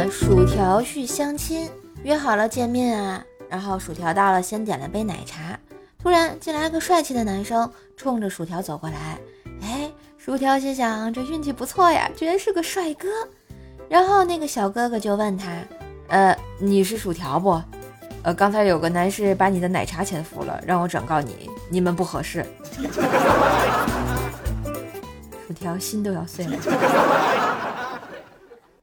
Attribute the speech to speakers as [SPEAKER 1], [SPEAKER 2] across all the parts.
[SPEAKER 1] 啊，薯条去相亲，约好了见面啊。然后薯条到了，先点了杯奶茶。突然进来个帅气的男生，冲着薯条走过来。哎，薯条心想这运气不错呀，居然是个帅哥。然后那个小哥哥就问他：“呃，你是薯条不？呃，刚才有个男士把你的奶茶潜伏了，让我转告你，你们不合适。”薯条心都要碎了。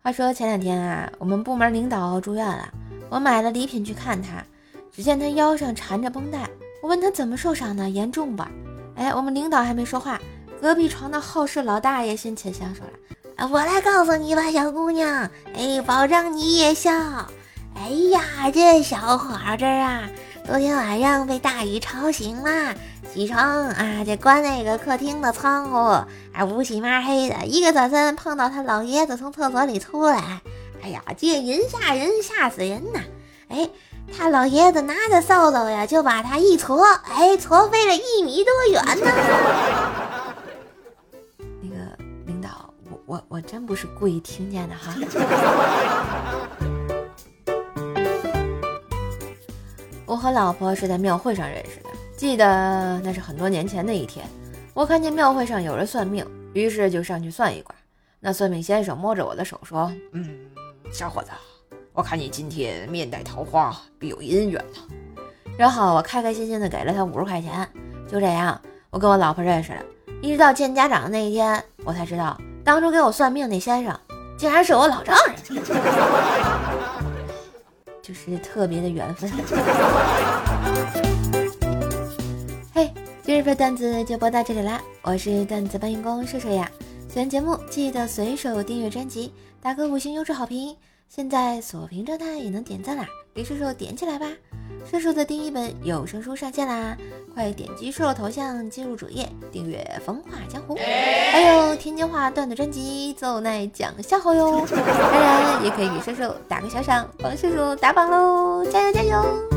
[SPEAKER 1] 话说前两天啊，我们部门领导住院了，我买了礼品去看他，只见他腰上缠着绷带。我问他怎么受伤的，严重吧？哎，我们领导还没说话，隔壁床的好事老大爷先牵香说了：“啊，我来告诉你吧，小姑娘，哎，保证你也笑。哎呀，这小伙子啊，昨天晚上被大雨吵醒了，起床啊，这关那个客厅的窗户，啊，乌漆嘛黑的，一个转身碰到他老爷子从厕所里出来，哎呀，这人吓人，吓死人呐！哎。”他老爷子拿着扫帚呀，就把他一戳，哎，戳飞了一米多远呢。那个领导，我我我真不是故意听见的哈。我和老婆是在庙会上认识的，记得那是很多年前的一天。我看见庙会上有人算命，于是就上去算一卦。那算命先生摸着我的手说：“嗯，小伙子。”我看你今天面带桃花，必有姻缘呢。然后我开开心心的给了他五十块钱。就这样，我跟我老婆认识了。一直到见家长的那一天，我才知道，当初给我算命那先生，竟然是我老丈人。就是特别的缘分。嘿，今日份段子就播到这里啦！我是段子搬运工射手呀。喜欢节目记得随手订阅专辑，打个五星优质好评。现在锁屏状态也能点赞啦，给射手点起来吧！叔叔的第一本有声书上线啦，快点击叔叔头像进入主页订阅《风化江湖》，还有天津话段子专辑《奏奈讲笑话》哟！当然也可以给叔叔打个小赏，帮叔叔打榜喽！加油加油！